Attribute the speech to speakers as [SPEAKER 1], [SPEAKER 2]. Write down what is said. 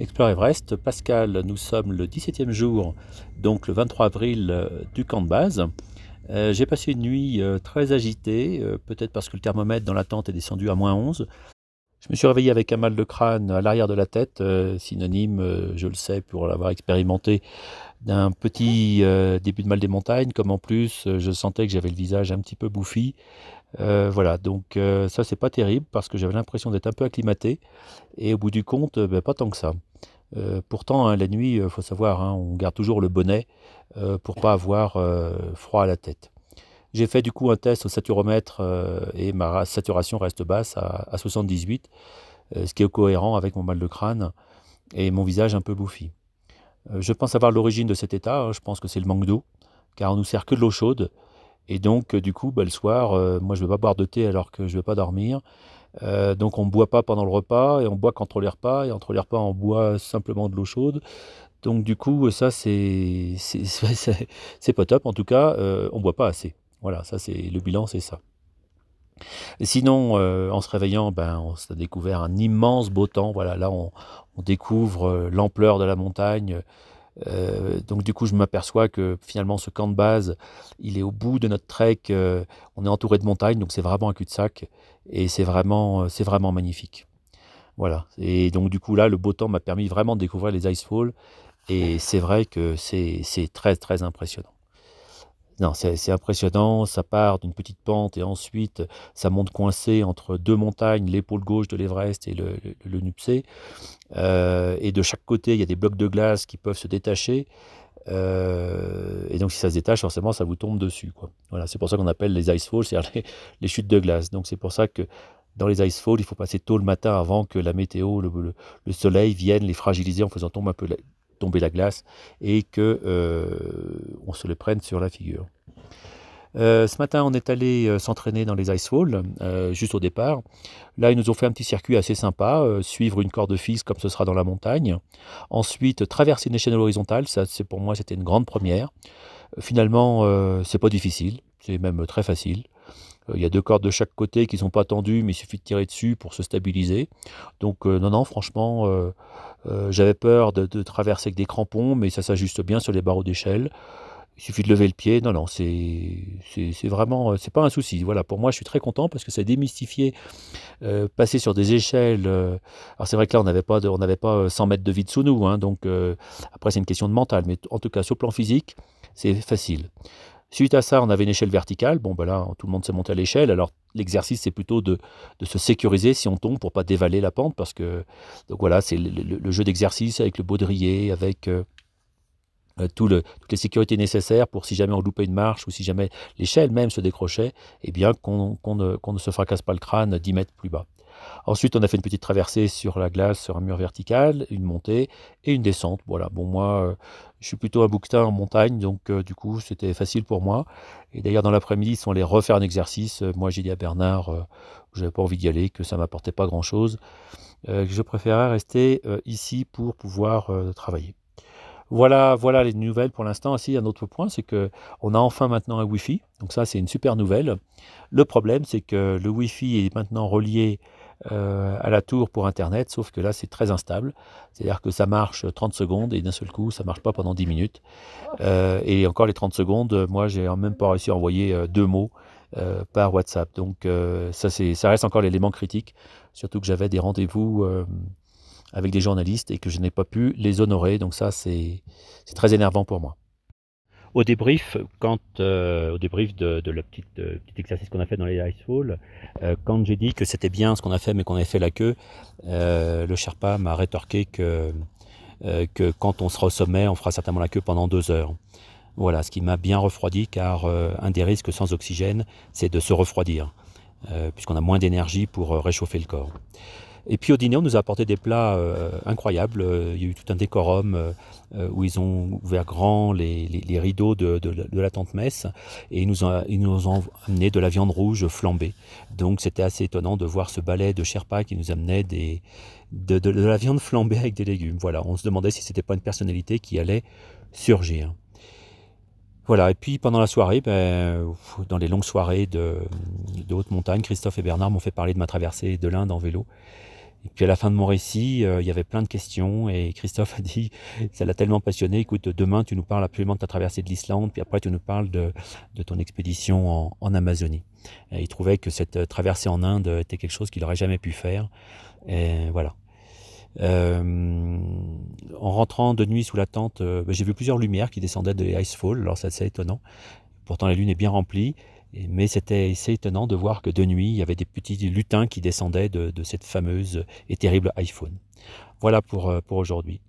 [SPEAKER 1] Explore Everest, Pascal, nous sommes le 17e jour, donc le 23 avril euh, du camp de base. Euh, j'ai passé une nuit euh, très agitée, peut-être parce que le thermomètre dans la tente est descendu à moins 11. Je me suis réveillé avec un mal de crâne à l'arrière de la tête, synonyme, je le sais pour l'avoir expérimenté, d'un petit début de mal des montagnes, comme en plus je sentais que j'avais le visage un petit peu bouffi. Voilà, donc ça c'est pas terrible parce que j'avais l'impression d'être un peu acclimaté et au bout du compte, ben, pas tant que ça. Euh, pourtant, hein, la nuit, il faut savoir, hein, on garde toujours le bonnet euh, pour pas avoir euh, froid à la tête. J'ai fait du coup un test au saturomètre et ma saturation reste basse à, 78, ce qui est cohérent avec mon mal de crâne et mon visage un peu bouffi. je pense avoir l'origine de cet état, hein, je pense que c'est le manque d'eau, car on nous sert que de l'eau chaude. Et donc, du coup, bah, le soir, moi je ne vais pas boire de thé alors que je ne vais pas dormir. Euh, donc on ne boit pas pendant le repas et on boit qu'entre les repas et entre les repas on boit simplement de l'eau chaude. Donc du coup ça c'est pas top. En tout cas euh, on boit pas assez. Voilà ça c'est le bilan c'est ça. sinon euh, en se réveillant ben on s'est découvert un immense beau temps. Voilà là on découvre l'ampleur de la montagne. Donc du coup, je m'aperçois que finalement, ce camp de base, il est au bout de notre trek. on est entouré de montagnes, donc c'est vraiment un cul-de-sac et c'est vraiment, euh, c'est vraiment magnifique. Voilà. Et donc du coup là, le beau temps m'a permis vraiment de découvrir les Icefalls et c'est vrai que c'est très très impressionnant. Non, c'est impressionnant, ça part d'une petite pente et ensuite ça monte coincé entre deux montagnes, l'épaule gauche de l'Everest et le, le. Euh, et de chaque côté, il y a des blocs de glace qui peuvent se détacher. Euh, et donc si ça se détache, forcément, ça vous tombe dessus. Voilà, c'est pour ça qu'on appelle les icefalls, c'est-à-dire les, chutes de glace. Donc c'est pour ça que dans les icefalls, il faut passer tôt le matin avant que la météo, le, soleil vienne les fragiliser en faisant tomber un peu la, tomber la glace et que euh, on se le prenne sur la figure. Euh, ce matin, on est allé euh, s'entraîner dans les Icefalls, euh, juste au départ. Là, ils nous ont fait un petit circuit assez sympa, suivre une corde fixe comme ce sera dans la montagne. Ensuite, traverser une échelle horizontale, ça, c'est pour moi, c'était une grande première. Finalement, c'est pas difficile, c'est même très facile. Il y a deux cordes de chaque côté qui ne sont pas tendues, mais il suffit de tirer dessus pour se stabiliser. Donc non, non, franchement, j'avais peur de, traverser avec des crampons, mais ça s'ajuste bien sur les barreaux d'échelle. Il suffit de lever le pied. Non, non, c'est vraiment, euh, c'est pas un souci. Voilà, pour moi, je suis très content parce que ça a démystifié euh, passer sur des échelles. Euh, alors c'est vrai que là, on n'avait pas, pas 100 mètres de vide sous nous, hein, donc après c'est une question de mental, mais en tout cas sur le plan physique, c'est facile. Suite à ça, on avait une échelle verticale. Bon, ben là, tout le monde s'est monté à l'échelle. Alors, l'exercice, c'est plutôt de, de, se sécuriser si on tombe pour pas dévaler la pente, parce que donc voilà, c'est le, jeu d'exercice avec le baudrier, avec euh, toutes les sécurités nécessaires pour si jamais on loupait une marche ou si jamais l'échelle même se décrochait, eh bien qu'on ne, ne, se fracasse pas le crâne 10 mètres plus bas. Ensuite, on a fait une petite traversée sur la glace, sur un mur vertical, une montée et une descente. Voilà, bon, moi, euh, je suis plutôt un bouquetin en montagne, donc euh, du coup, c'était facile pour moi. Et d'ailleurs, dans l'après-midi, ils sont allés refaire un exercice. moi, j'ai dit à Bernard, je n'avais pas envie d'y aller, que ça m'apportait pas grand-chose, que je préférais rester ici pour pouvoir travailler. Voilà, voilà les nouvelles pour l'instant. Aussi, un autre point, c'est que on a enfin maintenant un Wi-Fi. Donc ça, c'est une super nouvelle. Le problème, c'est que le Wi-Fi est maintenant relié euh, à la tour pour Internet, sauf que là, c'est très instable. C'est-à-dire que ça marche 30 secondes et d'un seul coup, ça marche pas pendant 10 minutes. Euh, et encore les 30 secondes, moi, j'ai même pas réussi à envoyer euh, deux mots par WhatsApp. Donc ça, ça reste encore l'élément critique. Surtout que j'avais des rendez-vous avec des journalistes et que je n'ai pas pu les honorer. Donc ça, c'est très énervant pour moi. Au débrief, quand, euh, au débrief de, de le petit, petit exercice qu'on a fait dans les Icefall, euh, quand j'ai dit que c'était bien ce qu'on a fait mais qu'on avait fait la queue, euh, le Sherpa m'a rétorqué que, que quand on sera au sommet, on fera certainement la queue pendant deux heures. Voilà, ce qui m'a bien refroidi car un des risques sans oxygène, c'est de se refroidir, puisqu'on a moins d'énergie pour réchauffer le corps. Et puis au dîner, on nous a apporté des plats euh, incroyables. Euh, il y a eu tout un décorum euh, où ils ont ouvert grand les, rideaux de, la tente messe et ils nous, ont, amené de la viande rouge flambée. Donc c'était assez étonnant de voir ce balai de Sherpa qui nous amenait de, la viande flambée avec des légumes. Voilà, on se demandait si c'était pas une personnalité qui allait surgir. Voilà, et puis pendant la soirée, ben, dans les longues soirées de haute montagne, Christophe et Bernard m'ont fait parler de ma traversée de l'Inde en vélo. Et puis à la fin de mon récit, euh, il y avait plein de questions et Christophe a dit, ça l'a tellement passionné, écoute, demain tu nous parles absolument de ta traversée de l'Islande, puis après tu nous parles de, ton expédition en, Amazonie. il trouvait que cette traversée en Inde était quelque chose qu'il n'aurait jamais pu faire. Et voilà. Euh, en rentrant de nuit sous la tente, euh, ben, j'ai vu plusieurs lumières qui descendaient de Icefall, alors ça c'est étonnant. Pourtant la lune est bien remplie, mais c'était assez étonnant de voir que de nuit, il y avait des petits lutins qui descendaient de, cette fameuse et terrible iPhone. Voilà pour, euh, pour aujourd'hui.